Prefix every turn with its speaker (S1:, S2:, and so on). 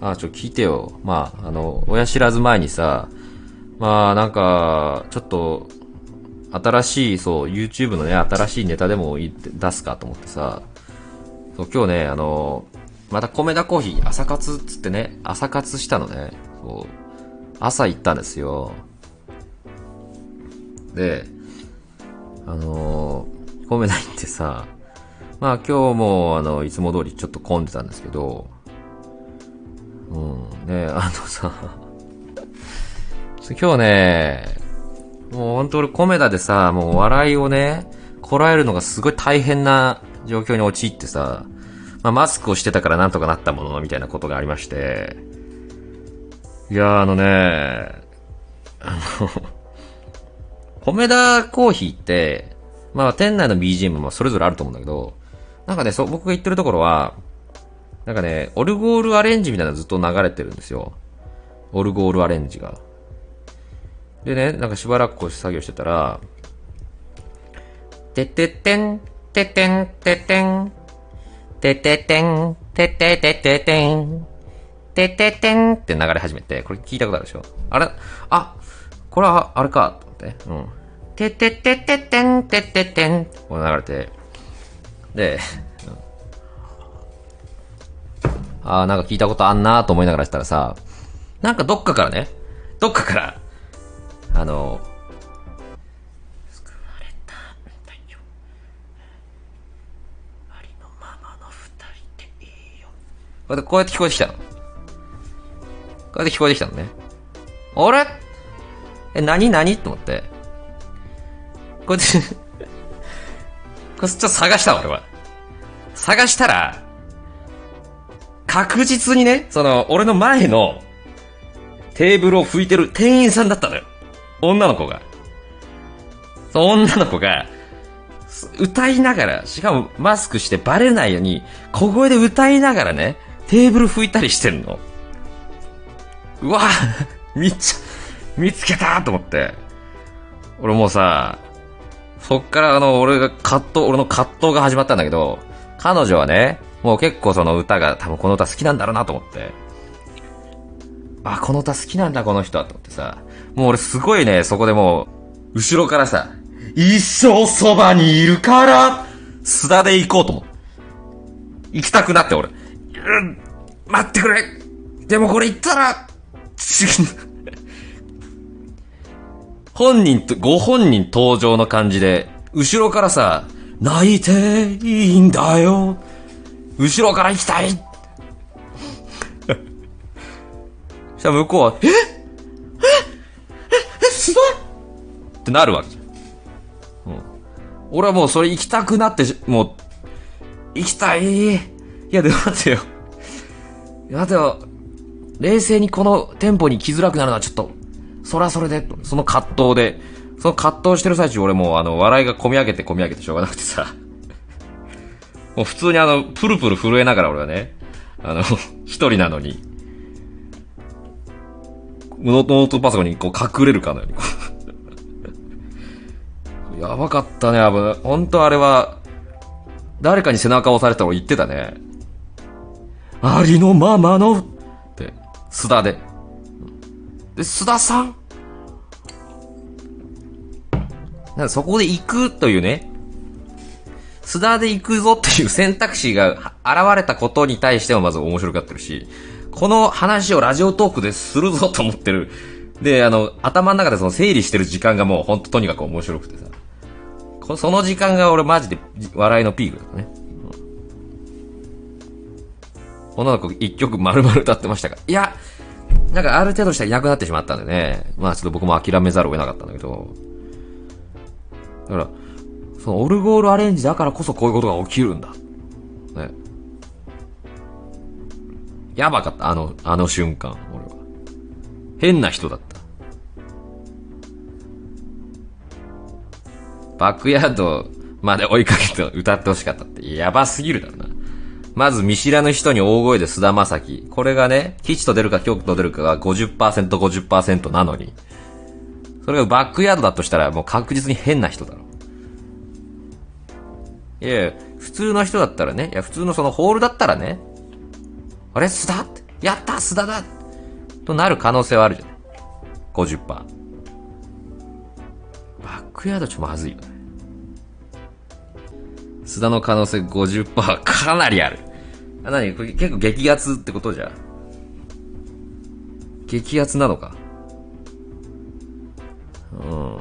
S1: あ、ちょ、聞いてよ。まあ、あの、親知らず前にさ、まあ、なんか、ちょっと、新しい、そう、YouTube のね、新しいネタでも出すかと思ってさ、そう、今日ね、あの、また米田コーヒー、朝活っつってね、朝活したのね、そう、朝行ったんですよ。で、あの米田行ってさ、まあ今日も、あの、いつも通りちょっと混んでたんですけど、ね、あのさ、今日ね、もう本当俺コメダでさ、もう笑いをね、こらえるのがすごい大変な状況に陥ってさ、まあマスクをしてたからなんとかなったもののみたいなことがありまして、いやあのね、あのコメダコーヒーって、まあ店内の BGM もそれぞれあると思うんだけど、なんかね、そ、僕が言ってるところは、なんかね、オルゴールアレンジみたいなのずっと流れてるんですよ。オルゴールアレンジが。でね、なんかしばらくこう作業してたら、てててん、ててん、ててん、てててん、てててててん、てててんって流れ始めて、これ聞いたことあるでしょ？あれあ、これはあれか、と思って。うん。てててててん、てててん、こう流れて。で、ああ、なんか聞いたことあんなと思いながらしたらさ、なんかどっかからね、どっかから、あの、救われたんだよ。ありのままの二人でいいよ。こうやって、こうやって聞こえてきたの。こうやって聞こえてきたのね。あれ？え、何？何？と思って。こうやって これちょっと探した俺は。探したら、確実にね、その、俺の前のテーブルを拭いてる店員さんだったのよ。女の子が。そう、女の子が、歌いながら、しかもマスクしてバレないように、小声で歌いながらね、テーブル拭いたりしてんの。うわみっちゃ、見つけたと思って。俺もうさ、そっからあの、俺が葛藤、俺の葛藤が始まったんだけど、彼女はね、もう結構その歌が多分この歌好きなんだろうなと思って。あ、この歌好きなんだこの人はと思ってさ。もう俺すごいね、そこでもう、後ろからさ、一生そばにいるから、須田で行こうと思う。行きたくなって俺。うん、待ってくれでもこれ言ったら、本人と、ご本人登場の感じで、後ろからさ、泣いていいんだよ。後ろから行きたい。そしたら向こうは、え？え？え？すごいってなるわけじゃん。うん。俺はもうそれ行きたくなって、もう、行きたい。いや、でも待ってよ。待てよ。冷静にこのテンポに来づらくなるのはちょっと、それはそれで、その葛藤で、その葛藤してる最中俺もうあの、笑いが込み上げて込み上げてしょうがなくてさ。もう普通にあの、プルプル震えながら俺はね、あの、一人なのに、ノートパソコンにこう隠れるかのように。やばかったね、危ない。本当あれは、誰かに背中を押されたら言ってたね。ありのままの、って、須田で。で、須田さんなんそこで行くというね、須田で行くぞっていう選択肢が現れたことに対してもまず面白がってるし、この話をラジオトークでするぞと思ってる。で、あの、頭の中でその整理してる時間がもうほんととにかく面白くてさ。その時間が俺マジで笑いのピークだったね。女の子一曲丸々歌ってましたが。いや、なんかある程度したらいなくなってしまったんでね。まあちょっと僕も諦めざるを得なかったんだけど。だから、そのオルゴールアレンジだからこそこういうことが起きるんだ。ね。やばかった、あの、あの瞬間、俺は。変な人だった。バックヤードまで追いかけて歌ってほしかったって、やばすぎるだろな。まず見知らぬ人に大声で菅田将暉。これがね、吉と出るか京と出るかが50%、50%なのに。それがバックヤードだとしたらもう確実に変な人だろ。いや普通の人だったらね、いや、普通のそのホールだったらね、あれ須田？やった須田だとなる可能性はあるじゃん。50%。バックヤードちょまずいよね。須田の可能性50%かなりある。あ、なに？これ結構激アツってことじゃ。激アツなのか。うん。